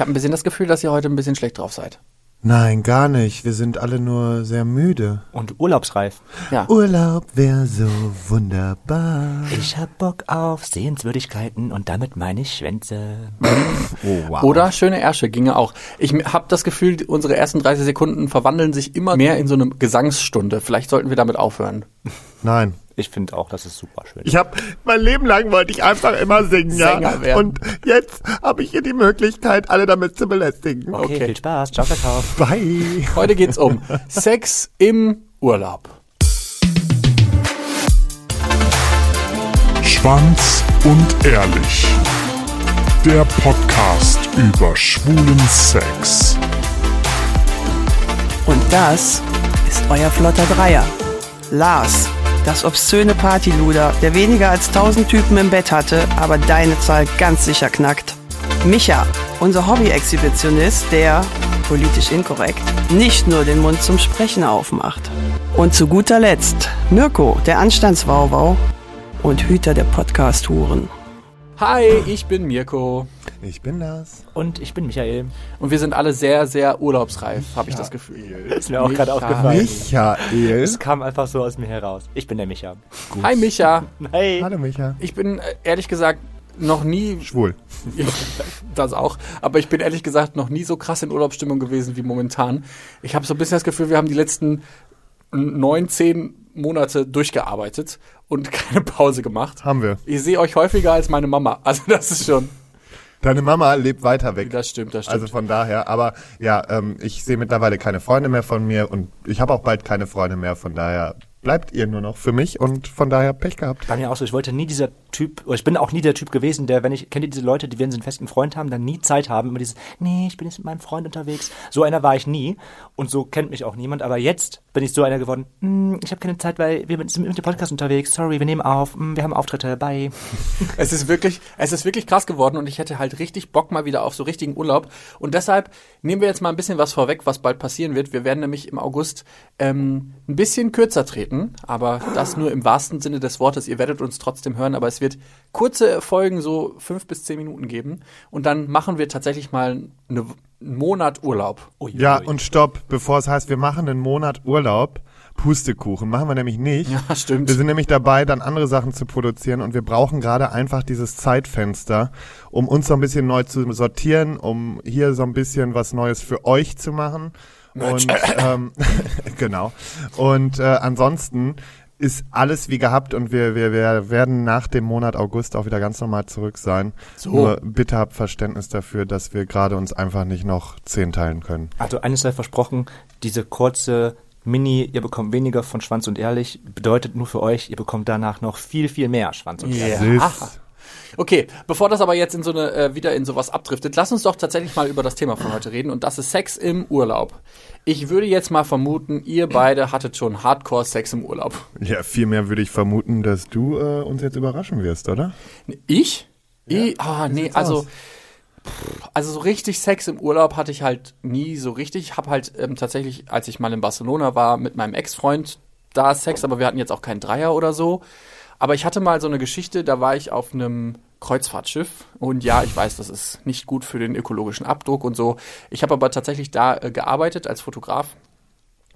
Ich habe ein bisschen das Gefühl, dass ihr heute ein bisschen schlecht drauf seid. Nein, gar nicht. Wir sind alle nur sehr müde. Und urlaubsreif. Ja. Urlaub wäre so wunderbar. Ich hab Bock auf Sehenswürdigkeiten und damit meine ich Schwänze. Oh, wow. Oder schöne Ärsche ginge auch. Ich habe das Gefühl, unsere ersten 30 Sekunden verwandeln sich immer mehr in so eine Gesangsstunde. Vielleicht sollten wir damit aufhören. Nein. Ich finde auch, das ist super schön. Ich habe mein Leben lang wollte ich einfach immer singen, Sänger ja. werden. Und jetzt habe ich hier die Möglichkeit, alle damit zu belästigen. okay, okay. viel Spaß. Ciao, Kakao. Bye. Heute geht's um Sex im Urlaub. Schwanz und ehrlich. Der Podcast über schwulen Sex. Und das ist euer flotter Dreier. Lars, das obszöne Partyluder, der weniger als 1000 Typen im Bett hatte, aber deine Zahl ganz sicher knackt. Micha, unser Hobby-Exhibitionist, der, politisch inkorrekt, nicht nur den Mund zum Sprechen aufmacht. Und zu guter Letzt Mirko, der Anstandswauwau und Hüter der Podcast-Huren. Hi, ich bin Mirko. Ich bin das. Und ich bin Michael. Und wir sind alle sehr, sehr urlaubsreif, habe ich das Gefühl. Ist mir auch gerade Micha. aufgefallen. Michael. Es kam einfach so aus mir heraus. Ich bin der Micha. Hi Micha. Hey. Hallo Micha. Ich bin äh, ehrlich gesagt noch nie, Schwul. das auch, aber ich bin ehrlich gesagt noch nie so krass in Urlaubsstimmung gewesen wie momentan. Ich habe so ein bisschen das Gefühl, wir haben die letzten neun, zehn Monate durchgearbeitet und keine Pause gemacht. Haben wir. Ich sehe euch häufiger als meine Mama. Also das ist schon, Deine Mama lebt weiter weg. das stimmt, das Also stimmt. von daher, aber ja, ähm, ich sehe mittlerweile keine Freunde mehr von mir und ich habe auch bald keine Freunde mehr, von daher bleibt ihr nur noch für mich und von daher Pech gehabt. Bei mir auch so, ich wollte nie dieser Typ, oder ich bin auch nie der Typ gewesen, der, wenn ich, kennt ihr diese Leute, die, wenn sie einen festen Freund haben, dann nie Zeit haben, immer dieses, nee, ich bin jetzt mit meinem Freund unterwegs. So einer war ich nie und so kennt mich auch niemand, aber jetzt bin ich so einer geworden, hm, ich habe keine Zeit, weil wir sind mit dem Podcast unterwegs, sorry, wir nehmen auf, hm, wir haben Auftritte, bye. Es ist wirklich, es ist wirklich krass geworden und ich hätte halt richtig Bock mal wieder auf so richtigen Urlaub. Und deshalb nehmen wir jetzt mal ein bisschen was vorweg, was bald passieren wird. Wir werden nämlich im August ähm, ein bisschen kürzer treten, aber das nur im wahrsten Sinne des Wortes. Ihr werdet uns trotzdem hören, aber es wird kurze Folgen, so fünf bis zehn Minuten geben. Und dann machen wir tatsächlich mal eine, einen Monat Urlaub. Ui, Ja, ui. und stopp, bevor es heißt, wir machen einen Monat Urlaub, Pustekuchen, machen wir nämlich nicht. Ja, stimmt. Wir sind nämlich dabei, dann andere Sachen zu produzieren und wir brauchen gerade einfach dieses Zeitfenster, um uns so ein bisschen neu zu sortieren, um hier so ein bisschen was Neues für euch zu machen. Und ähm, genau. Und äh, ansonsten ist alles wie gehabt und wir, wir, wir werden nach dem Monat August auch wieder ganz normal zurück sein. So. Nur bitte habt Verständnis dafür, dass wir gerade uns einfach nicht noch zehn teilen können. Also eines sei versprochen, diese kurze Mini, ihr bekommt weniger von Schwanz und Ehrlich, bedeutet nur für euch, ihr bekommt danach noch viel, viel mehr Schwanz und Ehrlich. Ja. Okay, bevor das aber jetzt in so eine äh, wieder in sowas abdriftet, lass uns doch tatsächlich mal über das Thema von heute reden und das ist Sex im Urlaub. Ich würde jetzt mal vermuten, ihr beide hattet schon Hardcore Sex im Urlaub. Ja, vielmehr würde ich vermuten, dass du äh, uns jetzt überraschen wirst, oder? Ich? Ich? Ah, nee, also aus? also so richtig Sex im Urlaub hatte ich halt nie so richtig. Ich habe halt ähm, tatsächlich, als ich mal in Barcelona war, mit meinem Ex-Freund da Sex, aber wir hatten jetzt auch keinen Dreier oder so. Aber ich hatte mal so eine Geschichte, da war ich auf einem Kreuzfahrtschiff und ja, ich weiß, das ist nicht gut für den ökologischen Abdruck und so. Ich habe aber tatsächlich da äh, gearbeitet als Fotograf.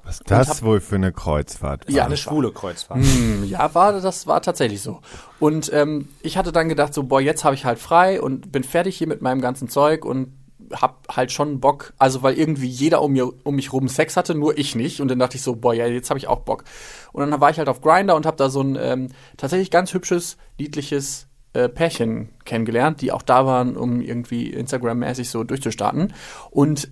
Was ist das hab- wohl für eine Kreuzfahrt? Ja, Eine schwule Kreuzfahrt. Hm, Ja, war, das war tatsächlich so. Und ähm, ich hatte dann gedacht, so, boah, jetzt habe ich halt frei und bin fertig hier mit meinem ganzen Zeug und hab halt schon Bock, also weil irgendwie jeder um, mir, um mich rum Sex hatte, nur ich nicht. Und dann dachte ich so, boah, ja, jetzt habe ich auch Bock. Und dann war ich halt auf Grinder und habe da so ein ähm, tatsächlich ganz hübsches, niedliches äh, Pärchen kennengelernt, die auch da waren, um irgendwie Instagram-mäßig so durchzustarten. Und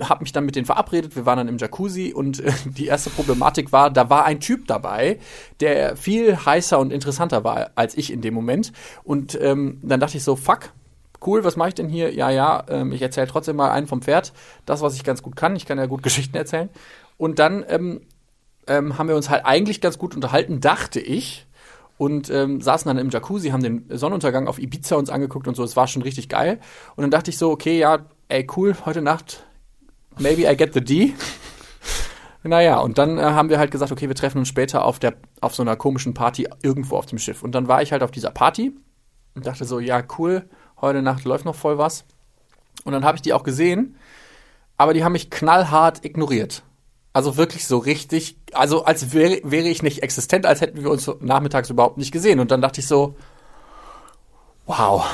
habe mich dann mit denen verabredet, wir waren dann im Jacuzzi und äh, die erste Problematik war, da war ein Typ dabei, der viel heißer und interessanter war als ich in dem Moment. Und ähm, dann dachte ich so, fuck, cool, was mache ich denn hier? Ja, ja, ähm, ich erzähle trotzdem mal einen vom Pferd, das, was ich ganz gut kann. Ich kann ja gut Geschichten erzählen. Und dann ähm, ähm, haben wir uns halt eigentlich ganz gut unterhalten, dachte ich. Und ähm, saßen dann im Jacuzzi, haben den Sonnenuntergang auf Ibiza uns angeguckt und so. Es war schon richtig geil. Und dann dachte ich so, okay, ja, ey, cool, heute Nacht, maybe I get the D. Naja, und dann äh, haben wir halt gesagt, okay, wir treffen uns später auf, der, auf so einer komischen Party irgendwo auf dem Schiff. Und dann war ich halt auf dieser Party und dachte so, ja, cool, heute Nacht läuft noch voll was. Und dann habe ich die auch gesehen, aber die haben mich knallhart ignoriert. Also wirklich so richtig, also als wäre, ich nicht existent, als hätten wir uns nachmittags überhaupt nicht gesehen. Und dann dachte ich so, wow.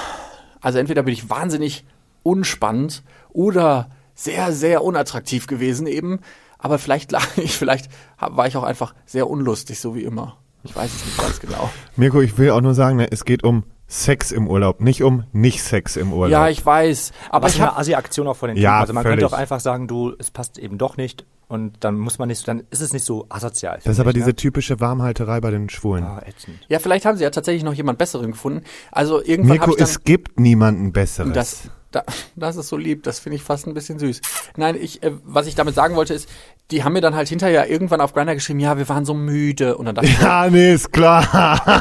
Also entweder bin ich wahnsinnig unspannend oder sehr, sehr unattraktiv gewesen eben. Aber vielleicht lag ich, vielleicht war ich auch einfach sehr unlustig, so wie immer. Ich weiß es nicht ganz genau. Mirko, ich will auch nur sagen, ne, es geht um Sex im Urlaub, nicht um Nicht-Sex im Urlaub. Ja, ich weiß. Aber Was ich eine habe Assi-Aktion auch von den Ja, Typen. Also man völlig. könnte auch einfach sagen, du, es passt eben doch nicht und dann muss man nicht, dann ist es nicht so asozial. das ist aber ich, diese ne? typische Warmhalterei bei den Schwulen. Ah, ätzend. Ja, vielleicht haben sie ja tatsächlich noch jemand Besseren gefunden. Also irgendwann habe Mirko, ich dann, es gibt niemanden Besseres. das, da, das ist so lieb, das finde ich fast ein bisschen süß. Nein, ich, äh, was ich damit sagen wollte ist, die haben mir dann halt hinterher irgendwann auf Grindr geschrieben, ja, wir waren so müde. Und dann dachte ich, ja, nee, ist klar.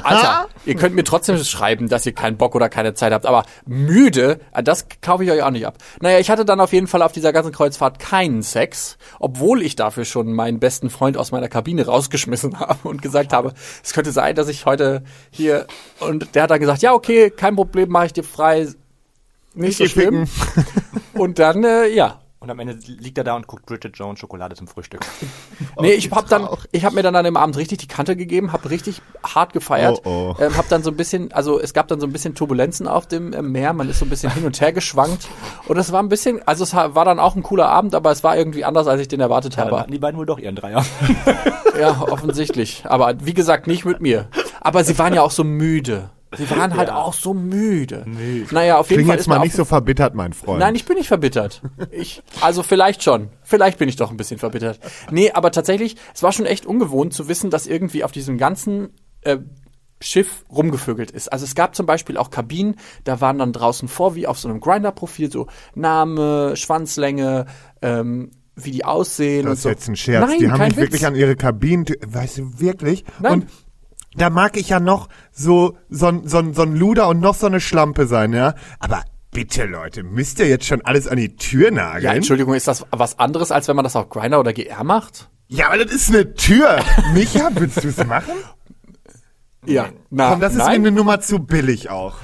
Alter, ihr könnt mir trotzdem schreiben, dass ihr keinen Bock oder keine Zeit habt, aber müde, äh, das kaufe ich euch auch nicht ab. Naja, ich hatte dann auf jeden Fall auf dieser ganzen Kreuzfahrt keinen Sex, obwohl ich dafür schon meinen besten Freund aus meiner Kabine rausgeschmissen habe und gesagt habe, es könnte sein, dass ich heute hier und der hat dann gesagt, ja, okay, kein Problem, mache ich dir frei. Nicht so schlimm. Und dann, äh, ja, Und am Ende liegt er da und guckt Bridget Jones Schokolade zum Frühstück. Nee, ich hab dann, ich habe mir dann an dem Abend richtig die Kante gegeben, habe richtig hart gefeiert, Oh, oh. Ähm, habe dann so ein bisschen, also es gab dann so ein bisschen Turbulenzen auf dem äh, Meer, man ist so ein bisschen hin und her geschwankt und es war ein bisschen, also es war dann auch ein cooler Abend, aber es war irgendwie anders, als ich den erwartet Ja, dann habe. hatten die beiden wohl doch ihren Dreier. Ja, offensichtlich, aber wie gesagt nicht mit mir. Aber sie waren ja auch so müde. Sie waren halt auch so müde. Naja, auf jeden Kling Fall jetzt mal nicht so verbittert, mein Freund. Nein, ich bin nicht verbittert. Ich, also vielleicht schon. Vielleicht bin ich doch ein bisschen verbittert. Nee, aber tatsächlich, es war schon echt ungewohnt zu wissen, dass irgendwie auf diesem ganzen äh, Schiff rumgevögelt ist. Also es gab zum Beispiel auch Kabinen, da waren dann draußen vor, wie auf so einem Grinder-Profil, so Name, Schwanzlänge, ähm, wie die aussehen und Das ist so. jetzt ein Scherz. Nein, die haben mich Witz. wirklich an ihre Kabinen, weißt du, wirklich? Nein. Und da mag ich ja noch so, so, ein- so, so ein Luder und noch so eine Schlampe sein, ja? Aber bitte, Leute, müsst ihr jetzt schon alles an die Tür nageln? Ja, Entschuldigung, ist das was anderes, als wenn man das auf Grinder oder GR macht? Ja, aber das ist eine Tür. Micha, willst du es machen? Ja. Na, Komm, das ist mir eine Nummer zu billig auch.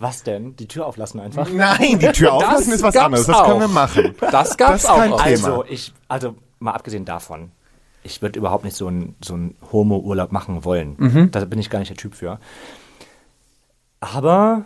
Was denn? Die Tür auflassen einfach? Nein, die Tür auflassen ist was anderes. Das können wir auch. machen. Das gab's Das ist kein auch. Thema. Also, ich, also mal abgesehen davon, ich würde überhaupt nicht so einen so Homo-Urlaub machen wollen. Mhm. Da bin ich gar nicht der Typ für. Aber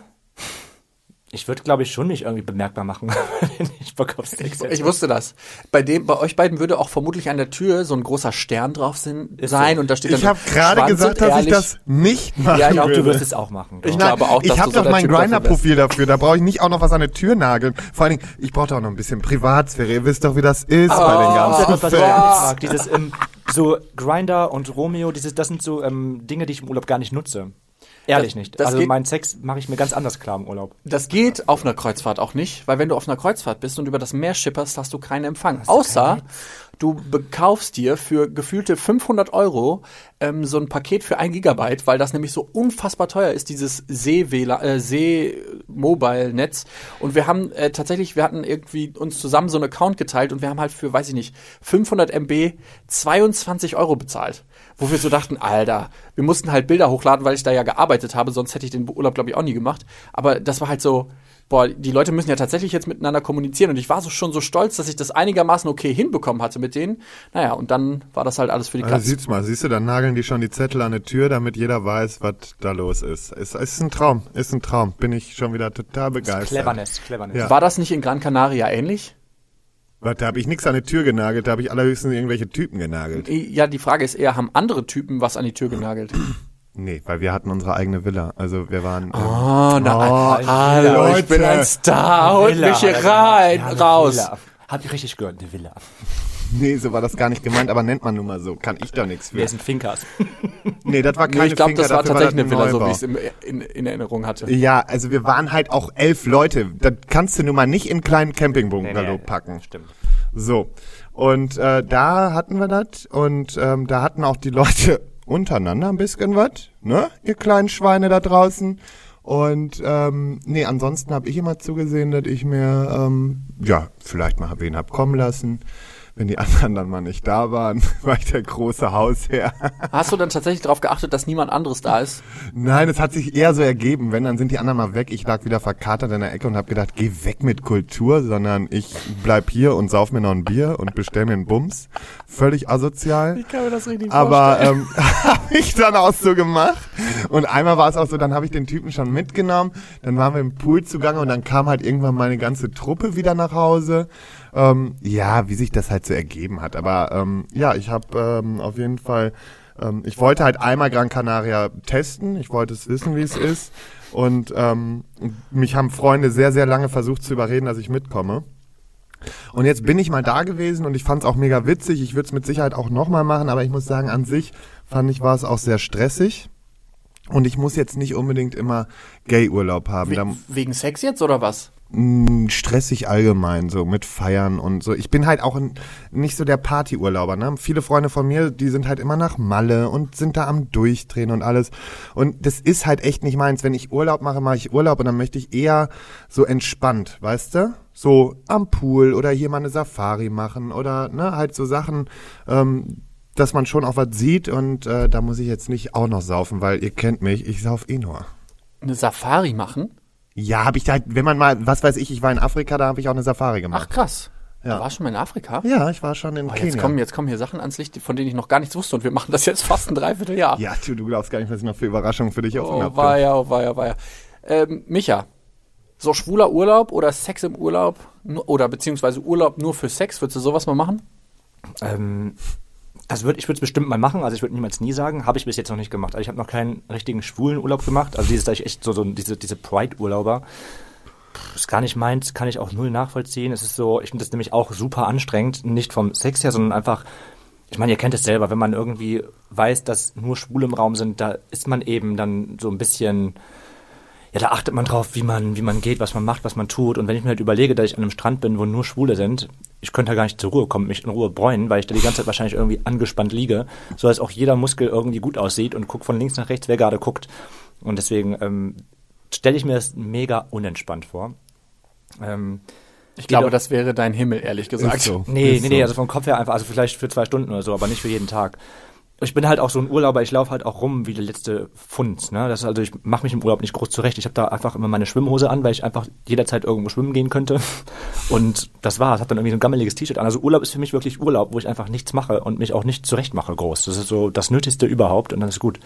ich würde, glaube ich, schon nicht irgendwie bemerkbar machen, wenn ich Bock auf Sex hätte. Ich wusste das. Bei dem, bei euch beiden würde auch vermutlich an der Tür so ein großer Stern drauf sind, Ist so. sein und da steht dann Ich habe gerade gesagt, dass ich ehrlich. das nicht machen ja, ich glaube, du wirst es auch machen. Ich glaub. glaube auch, dass ich habe so doch der mein Grinder-Profil dafür. Da brauche ich nicht auch noch was an der Tür nageln. Vor allen Dingen, ich brauche doch noch ein bisschen Privatsphäre. Ihr wisst doch, wie das ist bei den Das ist ganzen ich nicht mag. Dieses ähm, so Grinder und Romeo, dieses, das sind so ähm, Dinge, die ich im Urlaub gar nicht nutze. Ehrlich Das- nicht. das also geht- mein Sex mache ich mir ganz anders klar im Urlaub. Das geht auf einer Kreuzfahrt auch nicht, weil wenn du auf einer Kreuzfahrt bist und über das Meer schipperst, hast du keinen Empfang. Außer du bekaufst dir für gefühlte 500 Euro ähm, so ein Paket für ein Gigabyte, weil das nämlich so unfassbar teuer ist, dieses äh, See-Mobile-Netz. Und wir haben äh, tatsächlich, wir hatten irgendwie uns zusammen so einen Account geteilt und wir haben halt für, weiß ich nicht, 500 MB 22 Euro bezahlt. Wo wir so dachten, Alter, wir mussten halt Bilder hochladen, weil ich da ja gearbeitet habe, sonst hätte ich den Urlaub, glaube ich, auch nie gemacht. Aber das war halt so, boah, die Leute müssen ja tatsächlich jetzt miteinander kommunizieren und ich war so schon so stolz, dass ich das einigermaßen okay hinbekommen hatte mit denen. Naja, und dann war das halt alles für die Also Katze. siehst mal, siehst du, dann nageln die schon die Zettel an die Tür, damit jeder weiß, was da los ist. Es ist ein Traum, ist ein Traum. Bin ich schon wieder total begeistert. Cleverness, Cleverness. Ja. War das nicht in Gran Canaria ähnlich? Was, da habe ich nichts an die Tür genagelt, da habe ich allerhöchstens irgendwelche Typen genagelt. Ja, die Frage ist eher, haben andere Typen was an die Tür genagelt? Nee, weil wir hatten unsere eigene Villa. Also wir waren. ähm, Oh, na, Oh, hallo, ich Leute. bin ein Star, holt Villa, mich hier er rein. Ja, raus. Villa. Hab ich richtig gehört, eine Villa. Nee, so war das gar nicht gemeint, aber nennt man nun mal so. Kann ich doch nichts für. Wir sind Finkers. Nee, das war Nee, keine ich glaube, das war tatsächlich eine Villa, so wie ich es in, in Erinnerung hatte. Ja, also wir waren halt auch elf Leute. Das kannst du nun mal nicht in einen kleinen Campingbungalow packen. Stimmt. So. Und äh, da hatten wir das und ähm, da hatten auch die Leute untereinander ein bisschen was, ne? Ihr kleinen Schweine da draußen. Und ähm, nee, ansonsten habe ich immer zugesehen, dass ich mir ähm, ja vielleicht mal wen hab kommen lassen. Wenn die anderen dann mal nicht da waren, war ich der große Hausherr. Hast du dann tatsächlich darauf geachtet, dass niemand anderes da ist? Nein, es hat sich eher so ergeben, wenn, dann sind die anderen mal weg. Ich lag wieder verkatert in der Ecke und habe gedacht, geh weg mit Kultur, sondern ich bleib hier und sauf mir noch ein Bier und bestell mir einen Bums. Völlig asozial. Ich kann mir das richtig Aber ähm, habe ich dann auch so gemacht. Und einmal war es auch so, dann habe ich den Typen schon mitgenommen, dann waren wir im Pool zugange und dann kam halt irgendwann meine ganze Truppe wieder nach Hause. Ähm, ja, wie sich das halt so ergeben hat. Aber ähm, ja, ich habe ähm, auf jeden Fall, ähm, ich wollte halt einmal Gran Canaria testen. Ich wollte es wissen, wie es ist. Und ähm, mich haben Freunde sehr, sehr lange versucht zu überreden, dass ich mitkomme. Und jetzt bin ich mal da gewesen und ich fand es auch mega witzig. Ich würde es mit Sicherheit auch nochmal machen, aber ich muss sagen, an sich fand ich, war es auch sehr stressig. Und ich muss jetzt nicht unbedingt immer Gay-Urlaub haben. We wegen Sex jetzt oder was? Stressig allgemein, so mit Feiern und so. Ich bin halt auch nicht so der Partyurlauber, ne? Viele Freunde von mir, die sind halt immer nach Malle und sind da am Durchdrehen und alles. Und das ist halt echt nicht meins. Wenn ich Urlaub mache, mache ich Urlaub und dann möchte ich eher so entspannt, weißt du? So am Pool oder hier mal eine Safari machen oder ne, halt so Sachen, ähm, dass man schon auch was sieht und äh, da muss ich jetzt nicht auch noch saufen, weil ihr kennt mich, ich sauf eh nur. Eine Safari machen? Ja, habe ich da, wenn man mal, was weiß ich, ich war in Afrika, da habe ich auch eine Safari Ach gemacht. krass. Ja. Du warst schon mal in Afrika? Ja, ich war schon in Oh, Kenia. jetzt, kommen, jetzt kommen hier Sachen ans Licht, von denen ich noch gar nichts wusste und wir machen das jetzt fast ein Dreivierteljahr. ja, du, du glaubst gar nicht, was ich noch für Überraschungen für dich offen Oh, habe. war ja, oh, war ja, war ja. Ähm, Micha, so schwuler Urlaub oder Sex im Urlaub oder beziehungsweise Urlaub nur für Sex, würdest du sowas mal machen? Ähm, das würd, ich würde es bestimmt mal machen, also ich würde niemals nie sagen, habe ich bis jetzt noch nicht gemacht. Also ich habe noch keinen richtigen schwulen Urlaub gemacht, also dieses, da ich echt so, so diese, diese Pride-Urlauber, ist gar nicht meins, kann ich auch null nachvollziehen. Es ist so, ich finde das nämlich auch super anstrengend, nicht vom Sex her, sondern einfach, ich meine, ihr kennt es selber, wenn man irgendwie weiß, dass nur Schwule im Raum sind, da ist man eben dann so ein bisschen, ja, da achtet man drauf, wie man, wie man geht, was man macht, was man tut. Und wenn ich mir halt überlege, dass ich an einem Strand bin, wo nur Schwule sind, ich könnte da gar nicht zur Ruhe kommen, mich in Ruhe bräunen, weil ich da die ganze Zeit wahrscheinlich irgendwie angespannt liege, so dass auch jeder Muskel irgendwie gut aussieht und guck von links nach rechts, wer gerade guckt. Und deswegen ähm, stelle ich mir das mega unentspannt vor. Ähm, Ich glaube, das wäre dein Himmel, ehrlich gesagt. Ist so. Nee, Ist nee, nee, so. also vom Kopf her einfach, also vielleicht für zwei Stunden oder so, aber nicht für jeden Tag. Ich bin halt auch so ein Urlauber, ich laufe halt auch rum wie der letzte Pfund. Ne? Das ist also, ich mache mich im Urlaub nicht groß zurecht. Ich habe da einfach immer meine Schwimmhose an, weil ich einfach jederzeit irgendwo schwimmen gehen könnte. Und das war's. Hab dann irgendwie so ein gammeliges T-Shirt an. Also Urlaub ist für mich wirklich Urlaub, wo ich einfach nichts mache und mich auch nicht zurecht mache groß. Das ist so das Nötigste überhaupt und dann ist gut.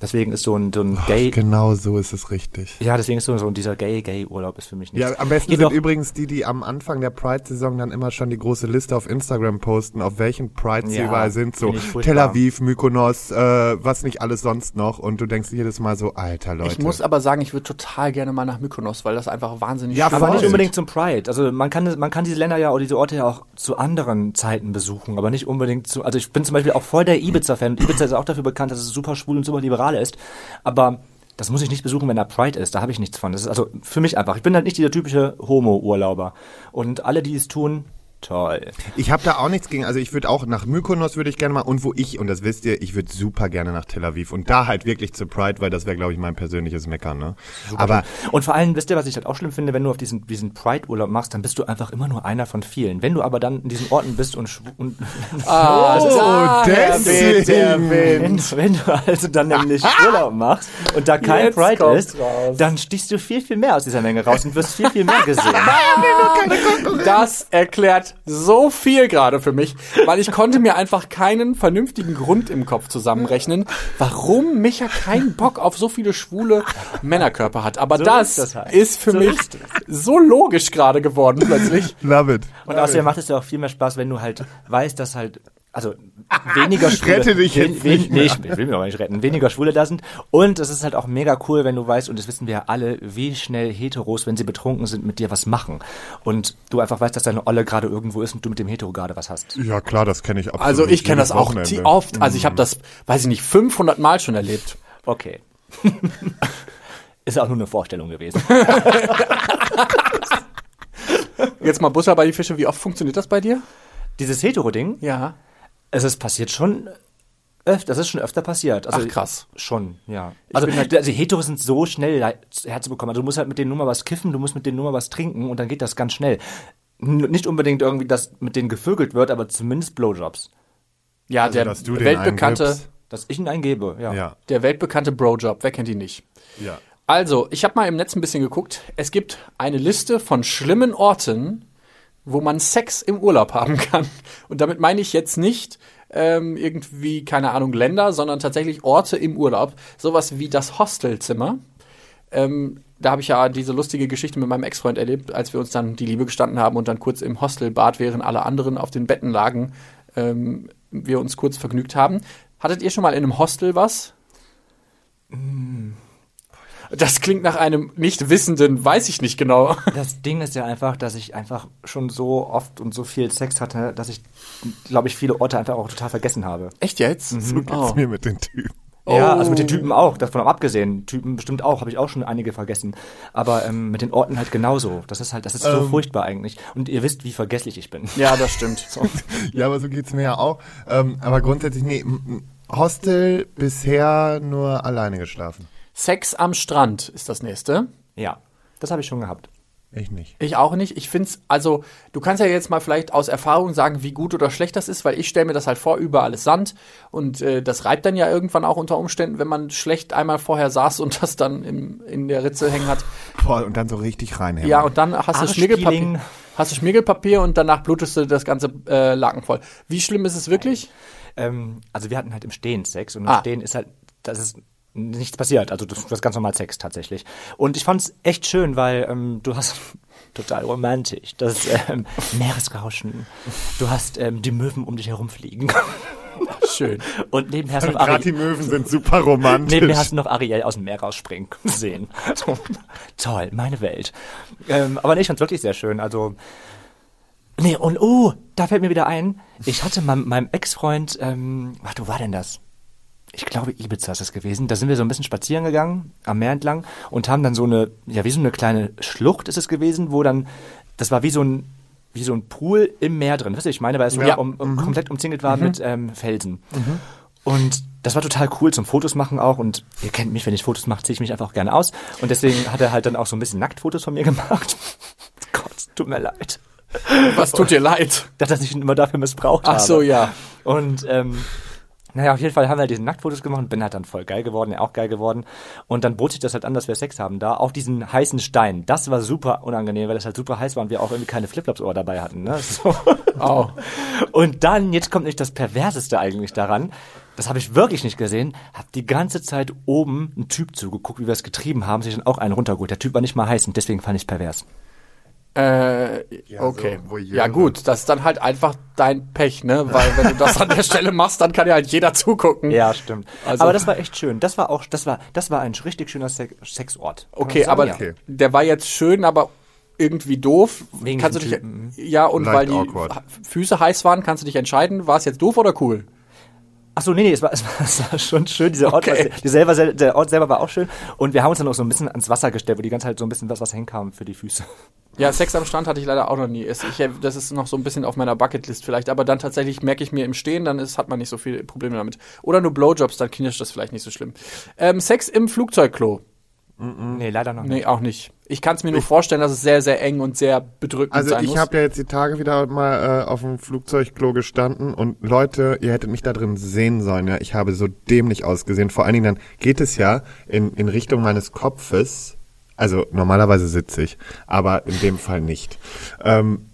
Deswegen ist so ein, so ein Gay. Genau so ist es richtig. Ja, deswegen ist so, so dieser Gay-Gay-Urlaub ist für mich nicht. Ja, am besten Jedoch- sind übrigens die, die am Anfang der Pride-Saison dann immer schon die große Liste auf Instagram posten, auf welchen Prides sie Ja, überall sind. So. Tel Aviv, Mykonos, äh, was nicht alles sonst noch. Und du denkst jedes Mal so, alter Leute. Ich muss aber sagen, ich würde total gerne mal nach Mykonos, weil das einfach wahnsinnig Ja, schön Aber nicht unbedingt zum Pride. Also man kann, man kann diese Länder ja oder diese Orte ja auch zu anderen Zeiten besuchen, aber nicht unbedingt zu. Also ich bin zum Beispiel auch voll der Ibiza-Fan. Und Ibiza ist auch dafür bekannt, dass es super schwul und super liberal ist. Aber das muss ich nicht besuchen, wenn da Pride ist. Da habe ich nichts von. Das ist also für mich einfach. Ich bin halt nicht dieser typische Homo-Urlauber. Und alle, die es tun, toll. Ich habe da auch nichts gegen. Also ich würde auch nach Mykonos würde ich gerne mal und wo ich und das wisst ihr, ich würde super gerne nach Tel Aviv und da halt wirklich zu Pride, weil das wäre glaube ich mein persönliches Meckern. Ne? Aber Und vor allem, wisst ihr, was ich halt auch schlimm finde, wenn du auf diesen, diesen Pride-Urlaub machst, dann bist du einfach immer nur einer von vielen. Wenn du aber dann in diesen Orten bist und, und Ah, oh, daher weht der deswegen. Wind. Wenn, wenn du also dann nämlich Urlaub machst und da kein Jetzt Pride ist, raus. dann stichst du viel, viel mehr aus dieser Menge raus und wirst viel, viel mehr gesehen. Das erklärt so viel gerade für mich, weil ich konnte mir einfach keinen vernünftigen Grund im Kopf zusammenrechnen, warum Micha keinen Bock auf so viele schwule Männerkörper hat. Aber So das, ist das halt. ist für So mich ist so logisch gerade geworden plötzlich. Love it. Und außerdem macht es ja auch viel mehr Spaß, wenn du halt weißt, dass halt, also weniger Schwule. Rette dich jetzt wen, nicht wen, nee, ich will mich aber nicht retten. Weniger Schwule da sind. Und es ist halt auch mega cool, wenn du weißt, und das wissen wir ja alle, wie schnell Heteros, wenn sie betrunken sind, mit dir was machen. Und du einfach weißt, dass deine Olle gerade irgendwo ist und du mit dem Hetero gerade was hast. Ja klar, das kenne ich absolut. Also ich kenne das auch oft. Also ich habe das, weiß ich nicht, 500 Mal schon erlebt. Okay. ist auch nur eine Vorstellung gewesen. Jetzt mal Butter bei die Fische. Wie oft funktioniert das bei dir? Dieses Hetero-Ding, Ja. Es ist passiert schon öfter, das ist schon öfter passiert. Also Ach, krass. Schon, ja. Also, halt- also Heteros sind so schnell herzubekommen. Also du musst halt mit denen nur mal was kiffen, du musst mit denen nur mal was trinken und dann geht das ganz schnell. N nicht unbedingt irgendwie, dass mit denen gevögelt wird, aber zumindest Blowjobs. Ja, Also, der dass du den weltbekannte. Dass ich ihn eingebe, ja. Ja, der weltbekannte Brojob. Wer kennt ihn nicht? ja. Also, ich habe mal im Netz ein bisschen geguckt. Es gibt eine Liste von schlimmen Orten, wo man Sex im Urlaub haben kann. Und damit meine ich jetzt nicht ähm, irgendwie, keine Ahnung, Länder, sondern tatsächlich Orte im Urlaub. Sowas wie das Hostelzimmer. Ähm, da habe ich ja diese lustige Geschichte mit meinem Ex-Freund erlebt, als wir uns dann die Liebe gestanden haben und dann kurz im Hostelbad, während alle anderen auf den Betten lagen, ähm, wir uns kurz vergnügt haben. Hattet ihr schon mal in einem Hostel was? Das klingt nach einem nicht wissenden, weiß ich nicht genau. Das Ding ist ja einfach, dass ich einfach schon so oft und so viel Sex hatte, dass ich, glaube ich, viele Orte einfach auch total vergessen habe. Echt jetzt? So geht's Oh. mir mit den Typen. Ja, Oh. also mit den Typen auch, davon abgesehen. Typen bestimmt auch, habe ich auch schon einige vergessen. Aber ähm, mit den Orten halt genauso. Das ist halt, das ist so Ähm. furchtbar eigentlich. Und ihr wisst, wie vergesslich ich bin. Ja, das stimmt. Ja, aber so geht's mir ja auch. Ähm, aber grundsätzlich, nee, Hostel bisher nur alleine geschlafen. Sex am Strand ist das nächste. Ja, das habe ich schon gehabt. Ich nicht. Ich auch nicht. Ich find's, also, du kannst ja jetzt mal vielleicht aus Erfahrung sagen, wie gut oder schlecht das ist, weil ich stelle mir das halt vor, überall ist Sand und äh, das reibt dann ja irgendwann auch unter Umständen, wenn man schlecht einmal vorher saß und das dann im, in der Ritze hängen hat. Boah, und dann so richtig reinhängen. Ja, und dann hast du Arschpeeling. Schmirgelpapier, hast du Schmirgelpapier und danach blutest du das ganze äh, Laken voll. Wie schlimm ist es wirklich? Ähm, also wir hatten halt im Stehen Sex und im Ah. Stehen ist halt, das ist nichts passiert. Also das, das ganz normal Sex tatsächlich. Und ich fand's echt schön, weil ähm, du hast total romantisch. Das ähm, Meeresrauschen. Du hast ähm, die Möwen um dich herumfliegen. Schön. Und nebenher hast du noch Gerade die Ariel, Möwen sind super romantisch. nebenher hast du noch Ariel aus dem Meer rausspringen sehen. So, toll, meine Welt. Ähm, aber nee, ich fand's wirklich sehr schön. Also Nee, und oh, da fällt mir wieder ein, ich hatte meinem, meinem Ex-Freund, ähm, ach, wo war denn das? Ich glaube, Ibiza ist das gewesen. Da sind wir so ein bisschen spazieren gegangen, am Meer entlang, und haben dann so eine, ja, wie so eine kleine Schlucht ist es gewesen, wo dann, das war wie so ein, wie so ein Pool im Meer drin. Wisst ihr, ich meine, weil es Ja. um, um, komplett umzingelt war mit ähm, Felsen. Und das war total cool zum Fotos machen auch. Und ihr kennt mich, wenn ich Fotos mache, ziehe ich mich einfach auch gerne aus. Und deswegen hat er halt dann auch so ein bisschen Nacktfotos von mir gemacht. Gott, tut mir leid Was tut dir leid? dass er sich immer dafür missbraucht Ach habe. so, ja. Und ähm, naja, auf jeden Fall haben wir diese Nacktfotos gemacht und bin halt dann voll geil geworden, er auch geil geworden. Und dann bot sich das halt an, dass wir Sex haben da, auf diesen heißen Stein. Das war super unangenehm, weil das halt super heiß war und wir auch irgendwie keine Flipflops Ohr dabei hatten. Ne? So. Au. Und dann, jetzt kommt nicht das Perverseste eigentlich daran, das habe ich wirklich nicht gesehen, hab die ganze Zeit oben einen Typ zugeguckt, wie wir es getrieben haben, sich dann auch einen runtergeholt. Der Typ war nicht mal heiß und deswegen fand ich pervers. Äh, Ja, okay. so ja gut, das ist dann halt einfach dein Pech, ne? Weil wenn du das an der Stelle machst, dann kann ja halt jeder zugucken. Ja, stimmt. Also- aber das war echt schön. Das war auch, das war, das war ein richtig schöner Sex Sexort. Kann Okay, sagen, aber ja. Okay. der war jetzt schön, aber irgendwie doof. Wegen kannst du dich, diesem ja, und Leicht weil die awkward. Füße heiß waren, kannst du dich entscheiden, war es jetzt doof oder cool? Ach so, nee, nee, es war, es war, es war schon schön. Dieser Ort, Okay. war, selber, der Ort selber war auch schön. Und wir haben uns dann auch so ein bisschen ans Wasser gestellt, wo die ganze Zeit so ein bisschen was, was hinkam für die Füße. Ja, Sex am Strand hatte ich leider auch noch nie. Es- Ich, das ist noch so ein bisschen auf meiner Bucketlist vielleicht, aber dann tatsächlich merke ich mir im Stehen, dann ist, hat man nicht so viele Probleme damit. Oder nur Blowjobs, dann knirscht das vielleicht nicht so schlimm. Ähm, Sex im Flugzeugklo. Nee, leider noch nicht. Nee, auch nicht. Ich kann es mir nur vorstellen, dass es sehr, sehr eng und sehr bedrückend Also sein ich muss. habe ja jetzt die Tage wieder mal äh, auf dem Flugzeugklo gestanden und Leute, ihr hättet mich da drin sehen sollen, ja. Ich habe so dämlich ausgesehen. Vor allen Dingen dann geht es ja in, in Richtung meines Kopfes. Also normalerweise sitze ich, aber in dem Fall nicht. Ähm,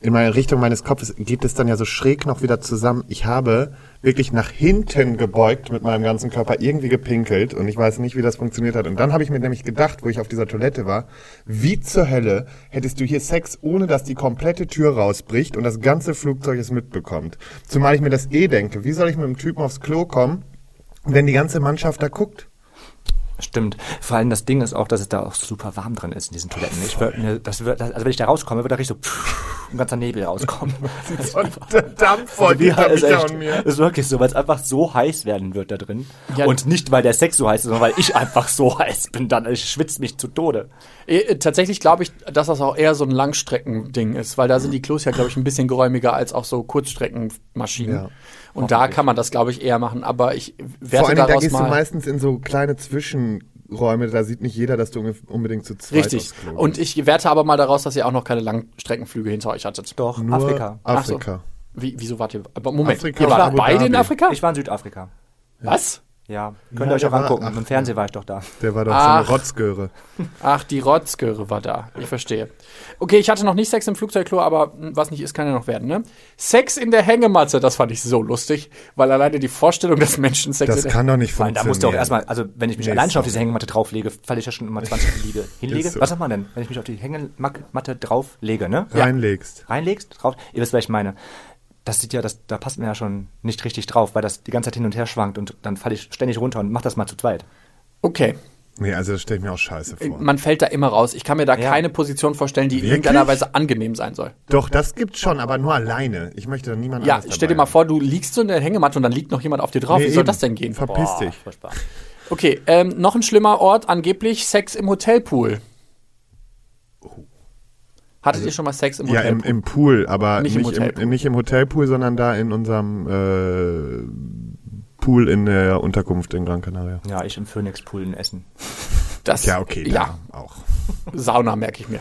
in meine Richtung meines Kopfes geht es dann ja so schräg noch wieder zusammen. Ich habe wirklich nach hinten gebeugt mit meinem ganzen Körper irgendwie gepinkelt und ich weiß nicht, wie das funktioniert hat. Und dann habe ich mir nämlich gedacht, wo ich auf dieser Toilette war, wie zur Hölle hättest du hier Sex, ohne dass die komplette Tür rausbricht und das ganze Flugzeug es mitbekommt. Zumal ich mir das eh denke, wie soll ich mit dem Typen aufs Klo kommen, wenn die ganze Mannschaft da guckt? Stimmt. Vor allem das Ding ist auch, dass es da auch super warm drin ist in diesen Toiletten. Ich würd, das wird, also wenn ich da rauskomme, wird da richtig so ein ganzer Nebel rauskommen. Der Dampf Also da ist, echt, mir. ist wirklich so, weil es einfach so heiß werden wird da drin. Ja. Und nicht, weil der Sex so heiß ist, sondern weil ich einfach so heiß bin. Dann ich schwitze mich zu Tode. Äh, Tatsächlich glaube ich, dass das auch eher so ein Langstreckending ist, weil da sind die Klos ja, glaube ich, ein bisschen geräumiger als auch so Kurzstreckenmaschinen. Ja. Und da kann man das, glaube ich, eher machen. Aber ich Vor werte allen Dingen, da daraus gehst du mal. meistens in so kleine Zwischen Räume, da sieht nicht jeder, dass du unbedingt zu zweit Richtig. aufs Klo Und ich werte aber mal daraus, dass ihr auch noch keine Langstreckenflüge hinter euch hattet. Doch, Nur Afrika. Ach so. Afrika. Wie, wieso wart ihr? Aber Moment, Afrika ihr wart beide in. Afrika? Ich war in Südafrika. Was? Ja, könnt ihr Ja, euch auch war- angucken. ach, Im Fernsehen war ich doch da. Der war doch so Ach. eine Rotzgöre. Ach, die Rotzgöre war da. Ich verstehe. Okay, ich hatte noch nicht Sex im Flugzeugklo, aber hm, was nicht ist, kann ja noch werden, ne? Sex in der Hängematte, das fand ich so lustig, weil alleine die Vorstellung des Menschen Sex Das in der kann doch nicht Nein, funktionieren. da musst du auch erstmal, also wenn ich mich Nee, allein schon auf diese Hängematte drauflege, falle ich ja schon immer 20 Liege. Hinlege? So. Was sagt man denn? Wenn ich mich auf die Hängematte drauflege, ne? reinlegst. Reinlegst, drauf, ihr wisst, was ich meine. Das sieht ja, das, da passt mir ja schon nicht richtig drauf, weil das die ganze Zeit hin und her schwankt und dann falle ich ständig runter und mach das mal zu zweit. Okay, Nee, also das stelle ich mir auch scheiße vor. man fällt da immer raus. Ich kann mir da Ja. keine Position vorstellen, die in Wirklich? irgendeiner Weise angenehm sein soll. Doch, das gibt's schon, aber nur alleine. Ich möchte da niemand Ja, stell dir mal vor, du liegst so in der Hängematte und dann liegt noch jemand auf dir drauf. Nee, Wie soll eben. das denn gehen? Verpiss dich. Furchtbar. Okay, ähm, noch ein schlimmer Ort, angeblich Sex im Hotelpool. Hattet ihr schon mal Sex im Ja, im, im Pool, aber Nicht nicht, im im, Hotelpool. nicht im Hotelpool, sondern da in unserem äh, Pool in der Unterkunft in Gran Canaria. Ja, ich im Phoenix-Pool in Essen. das, Ja, okay, da Ja, auch. Sauna merke ich mir.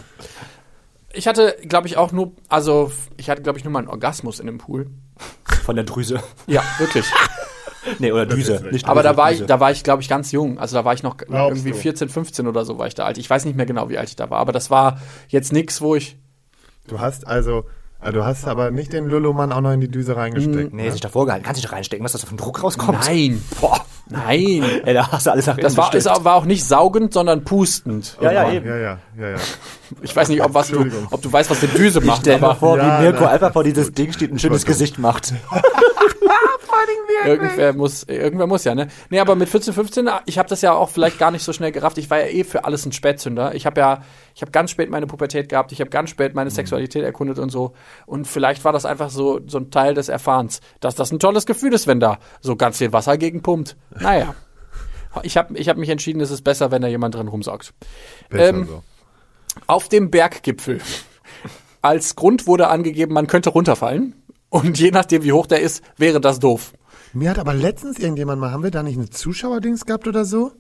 Ich hatte, glaube ich, auch nur, also ich hatte, glaube ich, nur mal einen Orgasmus in dem Pool. Von der Drüse. Ja, wirklich. Nee, oder Düse. ist Nicht Aber Drüse, da war ich, Düse. da war ich, glaube ich, ganz jung. Also da war ich noch Glaubst irgendwie du? 14, 15 oder so war ich da alt. Ich weiß nicht mehr genau, wie alt ich da war, aber das war jetzt nix, wo ich. Du hast also, äh, du hast aber nicht den Lulumann auch noch in die Düse reingesteckt. Nee, ne? sich davor gehalten. Kannst du nicht reinstecken, was das auf den Druck rauskommt? Nein. Boah. Nein. Ey, da hast du alles nach Das war, es war auch nicht saugend, sondern pustend. Ja, ja, eben. Ja, ja, ja, ja. Ich weiß nicht, ob, was du, ob du weißt, was eine Düse macht. Stell dir mal aber vor, Ja, wie Mirko na, einfach vor dieses Ding steht und ein schönes. Gesicht macht. irgendwer muss, irgendwer muss ja, ne? Nee, aber mit 14, 15, ich habe das ja auch vielleicht gar nicht so schnell gerafft. Ich war ja eh für alles ein Spätzünder. Ich habe ja, ich habe ganz spät meine Pubertät gehabt, ich habe ganz spät Mhm. meine Sexualität erkundet und so. Und vielleicht war das einfach so, so ein Teil des Erfahrens, dass das ein tolles Gefühl ist, wenn da so ganz viel Wasser gegen pumpt. Naja. Ich habe ich hab mich entschieden, es ist besser, wenn da jemand drin rumsaugt. Besser Ähm, so. Auf dem Berggipfel. Als Grund wurde angegeben, man könnte runterfallen. Und je nachdem, wie hoch der ist, wäre das doof. Mir hat aber letztens irgendjemand mal, haben wir da nicht eine Zuschauerdings gehabt oder so?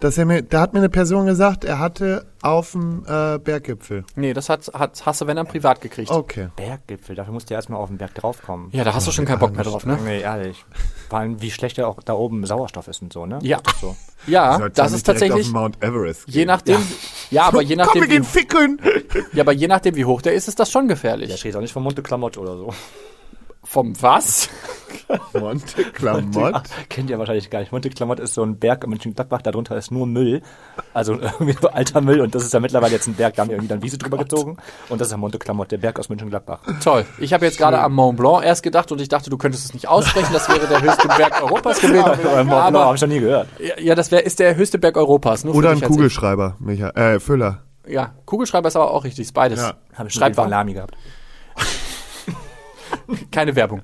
Dass er mir, da hat mir eine Person gesagt, er hatte auf dem äh, Berggipfel. Nee, das hat, hat, hast du, wenn dann privat gekriegt. Okay. Berggipfel, dafür musst du ja erstmal auf den Berg draufkommen. Ja, da hast du schon keinen Bock mehr drauf, ne? Nee, ehrlich. Vor allem, wie schlecht ja auch da oben Sauerstoff ist und so, ne? Ja. So. Ja, das ist tatsächlich, Auf Mount Everest je nachdem, ja, aber je Komm, nachdem, wir gehen wie, ficken! ja, aber je nachdem, wie hoch der ist, ist das schon Der gefährlich. steht auch nicht vom Monte Klamotte oder so. Vom was? Monte Klamott. Kennt ihr wahrscheinlich gar nicht. Monte Klamotte ist so ein Berg in Mönchengladbach, darunter ist nur Müll. Also irgendwie so alter Müll und das ist ja mittlerweile jetzt ein Berg, da haben die irgendwie dann Wiese drüber gezogen und das ist der Monte Klamotte, der Berg aus Mönchengladbach. Toll. Ich habe jetzt gerade am Mont Blanc erst gedacht und ich dachte, du könntest es nicht aussprechen. Das wäre der höchste Berg Europas gewesen. Aber Mont Blanc habe ich noch nie gehört. ja, ja, das wäre ist der höchste Berg Europas. Oder ein Kugelschreiber, Micha. Äh, Füller. Ja, Kugelschreiber ist aber auch richtig. Ist beides. Ja. Habe ich schon mal. Lami gehabt. Keine Werbung.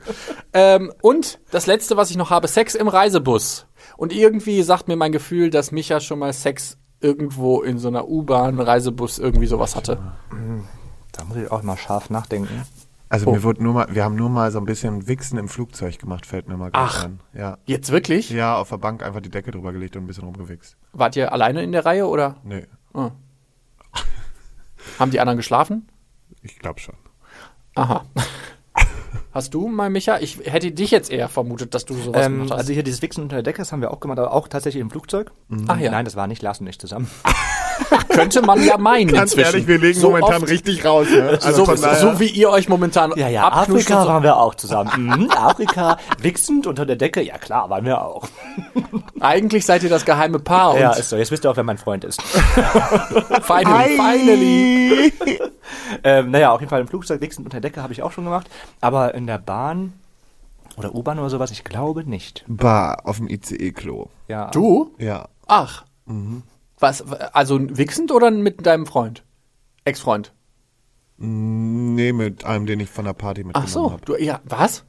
ähm, und das letzte, was ich noch habe, Sex im Reisebus. Und irgendwie sagt mir mein Gefühl, dass Micha schon mal Sex irgendwo in so einer U-Bahn, Reisebus, irgendwie sowas hatte. Da muss ich auch mal scharf nachdenken. Also Oh. mir wurde nur mal, wir haben nur mal so ein bisschen Wichsen im Flugzeug gemacht, fällt mir mal gerade Ach. an. Ja. Jetzt wirklich? Ja, auf der Bank einfach die Decke drüber gelegt und ein bisschen rumgewichst. Wart ihr alleine in der Reihe oder Nee, haben die anderen geschlafen? ich glaube schon. Aha. Hast du mal, Micha? Ich hätte dich jetzt eher vermutet, dass du sowas Ähm, gemacht hast. also hier dieses Wichsen unter der Decke, das haben wir auch gemacht, aber auch tatsächlich im Flugzeug. Ach ja. Nein, das war nicht Lars und ich zusammen. könnte man ja meinen Ganz inzwischen. ehrlich, wir legen so momentan oft, richtig raus. Ne? Also so, so wie ihr euch momentan Ja, ja, Afrika so. waren wir auch zusammen. Mhm, Afrika, wichsend unter der Decke, ja klar, waren wir auch. Eigentlich seid ihr das geheime Paar Ja, ist so. Jetzt wisst ihr auch, wer mein Freund ist. finally, finally. ähm, naja, auf jeden Fall im Flugzeug wichsend unter der Decke habe ich auch schon gemacht. Aber in der Bahn oder U-Bahn oder sowas, ich glaube nicht. Bar auf dem ICE-Klo. Ja. Du? Ja. Ach. Was, also wichsend oder mit deinem Freund? Ex-Freund? Nee, mit einem, den ich von der Party mitgenommen Ach so, habe. du, ja, was?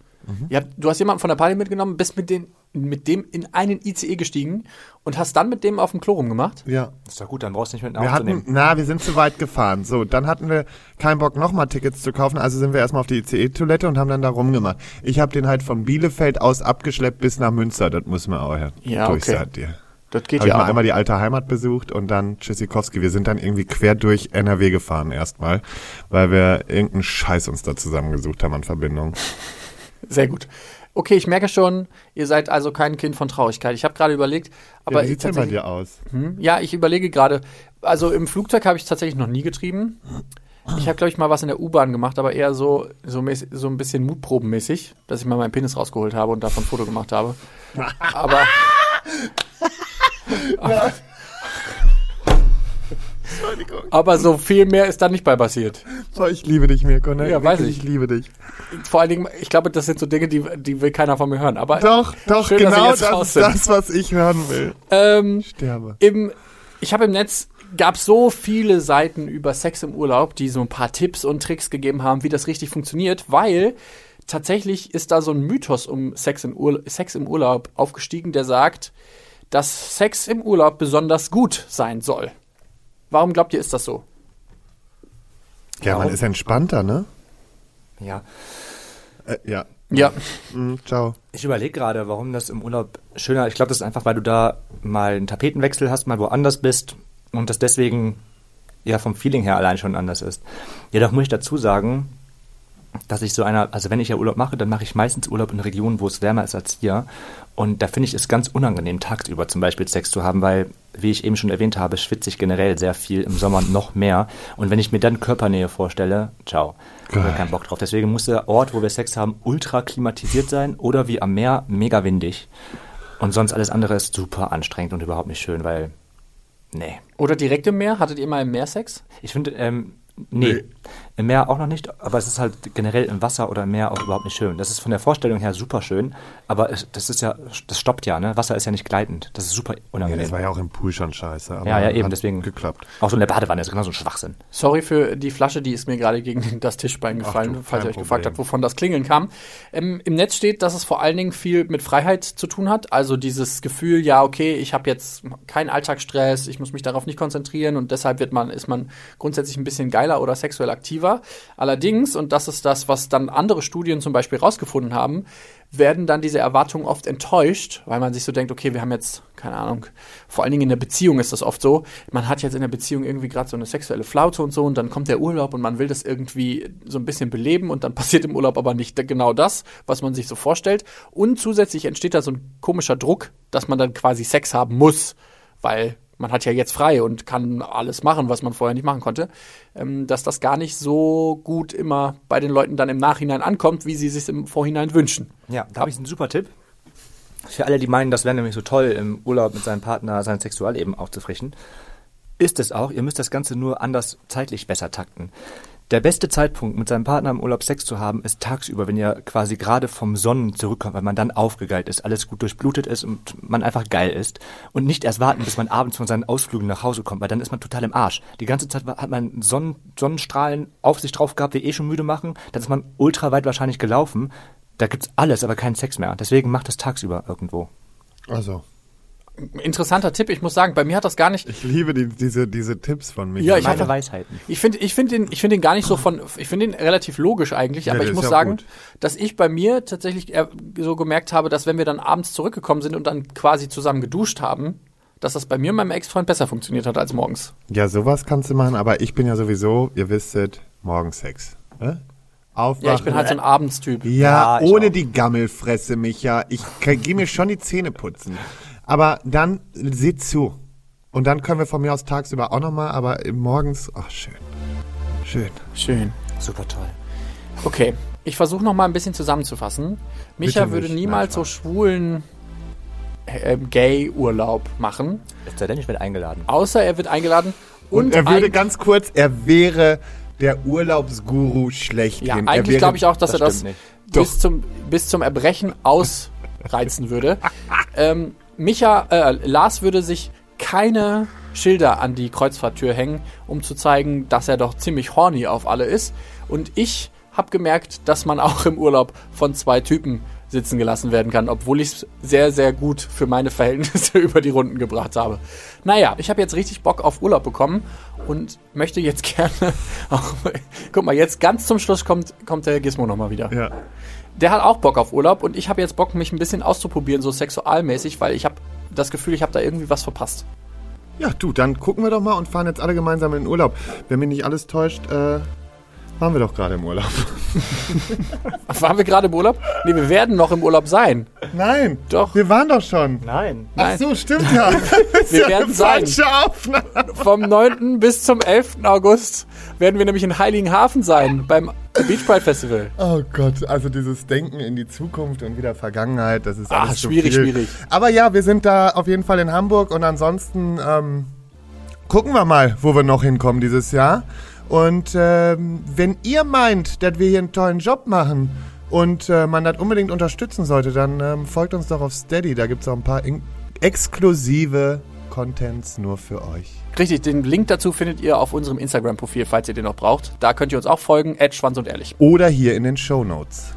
Ja, du hast jemanden von der Party mitgenommen, bist mit, den, mit dem in einen ICE gestiegen und hast dann mit dem auf dem Klo rumgemacht? Ja. Ist doch gut, dann brauchst du nicht mit Wir hatten, nehmen. na, wir sind zu weit gefahren. So, dann hatten wir keinen Bock, nochmal Tickets zu kaufen, also sind wir erstmal auf die ICE-Toilette und haben dann da rumgemacht. Ich habe den halt von Bielefeld aus abgeschleppt bis nach Münster, das muss man auch ja, Ja, durch, okay. sagt ihr. Das geht Habe ich ja mal aber. einmal die alte Heimat besucht und dann Tschüssikowski. Wir sind dann irgendwie quer durch NRW gefahren erstmal, weil wir irgendeinen Scheiß uns da zusammengesucht haben an Verbindung. Sehr gut. Okay, ich merke schon, ihr seid also kein Kind von Traurigkeit. Ich habe gerade überlegt, aber ja, wie sieht's denn bei dir aus? Hm? Ja, ich überlege gerade. Also im Flugzeug habe ich tatsächlich noch nie getrieben. Ich habe, glaube ich, mal was in der U-Bahn gemacht, aber eher so, so, mäßig, so ein bisschen mutprobenmäßig, dass ich mal meinen Penis rausgeholt habe und davon ein Foto gemacht habe. Aber. aber so viel mehr ist da nicht bei passiert. Oh, ich liebe dich, Mirko. Ne? Ja, weiß ich. Ich liebe dich. Vor allen Dingen, ich glaube, das sind so Dinge, die, die will keiner von mir hören. Aber Doch, doch, Schön, genau das ist das, was ich hören will. ähm, Sterbe. im, ich habe im Netz gab so viele Seiten über Sex im Urlaub, die so ein paar Tipps und Tricks gegeben haben, wie das richtig funktioniert, weil tatsächlich ist da so ein Mythos um Sex, in Urla Sex im Urlaub aufgestiegen, der sagt, dass Sex im Urlaub besonders gut sein soll. Warum glaubt ihr, ist das so? Ja, man Warum? ist entspannter, ne? Ja. Äh, ja. Ja, Mhm, ciao. Ich überlege gerade, warum das im Urlaub schöner. Ich glaube, das ist einfach, weil du da mal einen Tapetenwechsel hast, mal woanders bist und das deswegen ja vom Feeling her allein schon anders ist. Jedoch muss ich dazu sagen, dass ich so einer, also wenn ich ja Urlaub mache, dann mache ich meistens Urlaub in Regionen, wo es wärmer ist als hier. Und da finde ich es ganz unangenehm, tagsüber zum Beispiel Sex zu haben, weil, wie ich eben schon erwähnt habe, schwitze ich generell sehr viel, im Sommer noch mehr. Und wenn ich mir dann Körpernähe vorstelle, ciao, habe keinen Bock drauf. Deswegen muss der Ort, wo wir Sex haben, ultra klimatisiert sein oder wie am Meer mega windig. Und sonst alles andere ist super anstrengend und überhaupt nicht schön, weil, nee. oder direkt im Meer? Hattet ihr mal im Meer Sex? Ich finde, ähm, nee, Nee. Im Meer auch noch nicht, aber es ist halt generell im Wasser oder im Meer auch überhaupt nicht schön. Das ist von der Vorstellung her super schön, aber es, das ist ja, das stoppt ja, ne? Wasser ist ja nicht gleitend. Das ist super Ja, unangenehm. das war ja auch im Pool schon scheiße. Aber ja, ja, eben, hat deswegen. geklappt. Auch so in der Badewanne ist genau so ein Schwachsinn. Sorry für die Flasche, die ist mir gerade gegen das Tischbein gefallen, du, falls ihr euch gefragt Problem. habt, wovon das Klingeln kam. Ähm, Im Netz steht, dass es vor allen Dingen viel mit Freiheit zu tun hat. Also dieses Gefühl, ja, okay, ich habe jetzt keinen Alltagsstress, ich muss mich darauf nicht konzentrieren und deshalb wird man, ist man grundsätzlich ein bisschen geiler oder sexuell aktiver. Allerdings, und das ist das, was dann andere Studien zum Beispiel rausgefunden haben, werden dann diese Erwartungen oft enttäuscht, weil man sich so denkt, okay, wir haben jetzt, keine Ahnung, vor allen Dingen in der Beziehung ist das oft so, man hat jetzt in der Beziehung irgendwie gerade so eine sexuelle Flaute und so und dann kommt der Urlaub und man will das irgendwie so ein bisschen beleben und dann passiert im Urlaub aber nicht genau das, was man sich so vorstellt. Und zusätzlich entsteht da so ein komischer Druck, dass man dann quasi Sex haben muss, weil man hat ja jetzt frei und kann alles machen, was man vorher nicht machen konnte, ähm, dass das gar nicht so gut immer bei den Leuten dann im Nachhinein ankommt, wie sie sich im Vorhinein wünschen. Ja, da habe ich einen super Tipp. Für alle, die meinen, das wäre nämlich so toll, im Urlaub mit seinem Partner sein Sexualleben aufzufrischen. Ist es auch. Ihr müsst das Ganze nur anders zeitlich besser takten. Der beste Zeitpunkt, mit seinem Partner im Urlaub Sex zu haben, ist tagsüber, wenn ihr quasi gerade vom Sonnen zurückkommt, weil man dann aufgegeilt ist, alles gut durchblutet ist und man einfach geil ist. Und nicht erst warten, bis man abends von seinen Ausflügen nach Hause kommt, weil dann ist man total im Arsch. Die ganze Zeit hat man Sonnen Sonnenstrahlen auf sich drauf gehabt, die eh schon müde machen. Dann ist man ultra weit wahrscheinlich gelaufen. Da gibt's alles, aber keinen Sex mehr. Deswegen macht es tagsüber irgendwo. Also, Interessanter Tipp, ich muss sagen, bei mir hat das gar nicht. ich liebe die, diese, diese Tipps von mir. Ja, ich Meine Weisheiten. Ich finde ich find den, ich find den gar nicht so von. Ich finde den relativ logisch eigentlich, aber der ich muss ja sagen, gut. dass ich bei mir tatsächlich so gemerkt habe, dass wenn wir dann abends zurückgekommen sind und dann quasi zusammen geduscht haben, dass das bei mir und meinem Ex-Freund besser funktioniert hat als morgens. Ja, sowas kannst du machen, aber ich bin ja sowieso, ihr wisset, morgens Sex. Äh? Aufwachen. Ja, ich bin halt so ein Abendstyp. Ja, Ja, ohne auch. die Gammelfresse, Micha. Ich gehe mir schon die Zähne putzen. Aber dann seht zu. Und dann können wir von mir aus tagsüber auch nochmal, aber morgens, ach schön. Schön. Schön. Super toll. Okay, ich versuche noch mal ein bisschen zusammenzufassen. Micha Bitte würde nicht. niemals so schwulen äh, Gay-Urlaub machen, Es sei denn, ich werde eingeladen. außer er wird eingeladen Und, und, er würde ganz kurz, er wäre der Urlaubsguru schlechthin. Ja, Er eigentlich wäre- glaube ich auch, dass das er das bis zum, bis zum Erbrechen ausreizen würde. ähm, Micha, äh, Lars würde sich keine Schilder an die Kreuzfahrttür hängen, um zu zeigen, dass er doch ziemlich horny auf alle ist. Und ich habe gemerkt, dass man auch im Urlaub von zwei Typen sitzen gelassen werden kann, obwohl ich es sehr, sehr gut für meine Verhältnisse über die Runden gebracht habe. Naja, ich habe jetzt richtig Bock auf Urlaub bekommen und möchte jetzt gerne auch. Guck mal, jetzt ganz zum Schluss kommt, kommt der Gizmo nochmal wieder. Ja. Der hat auch Bock auf Urlaub und ich habe jetzt Bock, mich ein bisschen auszuprobieren, so sexualmäßig, weil ich habe das Gefühl, ich habe da irgendwie was verpasst. Ja, du, dann gucken wir doch mal und fahren jetzt alle gemeinsam in den Urlaub. Wenn mich nicht alles täuscht, äh, waren wir doch gerade im Urlaub. Waren wir gerade im Urlaub? Nee, wir werden noch im Urlaub sein. Nein, Doch. wir waren doch schon. Nein. Ach so, stimmt ja. Wir werden sein. Falsche Aufnahme. Vom 9. bis zum 11. August werden wir nämlich in Heiligenhafen sein, beim Beach Pride Festival. Oh Gott, also dieses Denken in die Zukunft und wieder Vergangenheit, das ist Ah, alles zu schwierig, viel. schwierig. Aber ja, wir sind da auf jeden Fall in Hamburg und ansonsten ähm, gucken wir mal, wo wir noch hinkommen dieses Jahr. Und ähm, wenn ihr meint, dass wir hier einen tollen Job machen und äh, man das unbedingt unterstützen sollte, dann ähm, folgt uns doch auf Steady. Da gibt es auch ein paar in- exklusive Contents nur für euch. Richtig, den Link dazu findet ihr auf unserem Instagram-Profil, falls ihr den noch braucht. Da könnt ihr uns auch folgen, Schwanz und ehrlich. Oder hier in den Show Notes.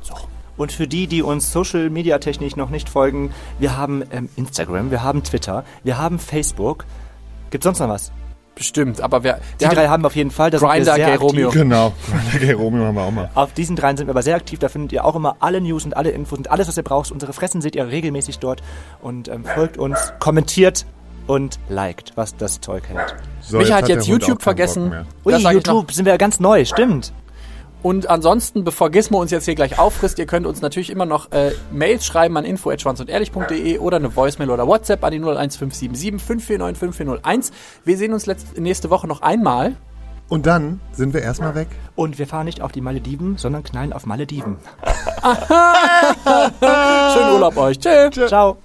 Und für die, die uns Social Media technisch noch nicht folgen, wir haben ähm, Instagram, wir haben Twitter, wir haben Facebook. Gibt sonst noch was? Bestimmt, aber wir, Die drei haben auf jeden Fall. Da sind wir Grindr, sehr Gay aktiv. Romeo. Genau. Okay, Romeo haben wir auch mal. Auf diesen dreien sind wir aber sehr aktiv. Da findet ihr auch immer alle News und alle Infos und alles, was ihr braucht. Unsere Fressen seht ihr regelmäßig dort. Und ähm, folgt uns, kommentiert und liked, was das Zeug hält. So, Micha hat der jetzt YouTube vergessen. Ui, Das noch. YouTube sind wir ja ganz neu, stimmt. Und ansonsten, bevor Gizmo uns jetzt hier gleich auffrisst, ihr könnt uns natürlich immer noch äh, Mails schreiben an info.schwanzundehrlich.de oder eine Voicemail oder WhatsApp an die 01577 549 5401. Wir sehen uns letzt, nächste Woche noch einmal. Und dann sind wir erstmal weg. Und wir fahren nicht auf die Malediven, sondern knallen auf Malediven. Schönen Urlaub euch. Tschüss. Ciao.